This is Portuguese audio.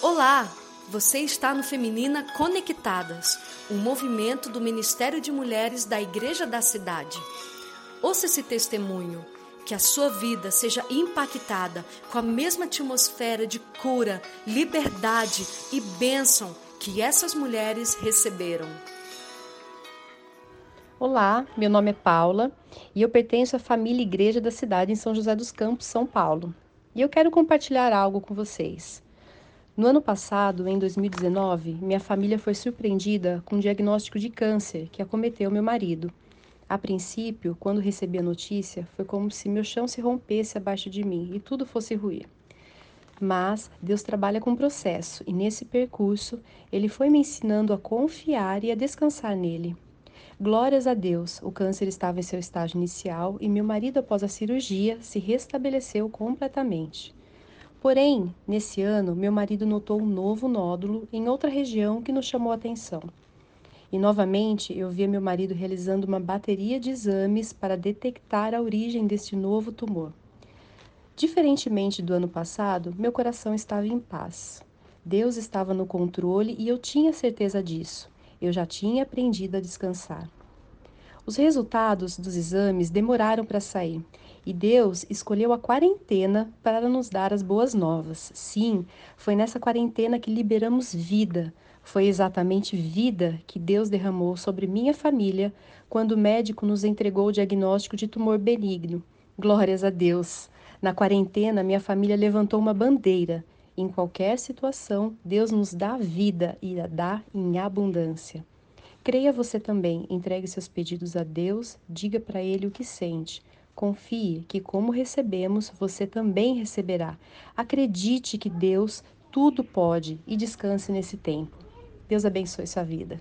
Olá, você está no Feminina Conectadas, um movimento do Ministério de Mulheres da Igreja da Cidade. Ouça esse testemunho, que a sua vida seja impactada com a mesma atmosfera de cura, liberdade e bênção que essas mulheres receberam. Olá, meu nome é Paula e eu pertenço à família Igreja da Cidade em São José dos Campos, São Paulo. E eu quero compartilhar algo com vocês. No ano passado, em 2019, minha família foi surpreendida com um diagnóstico de câncer que acometeu meu marido. A princípio, quando recebi a notícia, foi como se meu chão se rompesse abaixo de mim e tudo fosse ruir. Mas Deus trabalha com processo e nesse percurso ele foi me ensinando a confiar e a descansar nele. Glórias a Deus, o câncer estava em seu estágio inicial e meu marido, após a cirurgia, se restabeleceu completamente. Porém, nesse ano, meu marido notou um novo nódulo em outra região que nos chamou a atenção. E novamente eu via meu marido realizando uma bateria de exames para detectar a origem deste novo tumor. Diferentemente do ano passado, meu coração estava em paz. Deus estava no controle e eu tinha certeza disso. Eu já tinha aprendido a descansar. Os resultados dos exames demoraram para sair e Deus escolheu a quarentena para nos dar as boas novas. Sim, foi nessa quarentena que liberamos vida. Foi exatamente vida que Deus derramou sobre minha família quando o médico nos entregou o diagnóstico de tumor benigno. Glórias a Deus! Na quarentena, minha família levantou uma bandeira. Em qualquer situação, Deus nos dá vida e a dá em abundância. Creia você também, entregue seus pedidos a Deus, diga para Ele o que sente. Confie que, como recebemos, você também receberá. Acredite que Deus tudo pode e descanse nesse tempo. Deus abençoe sua vida.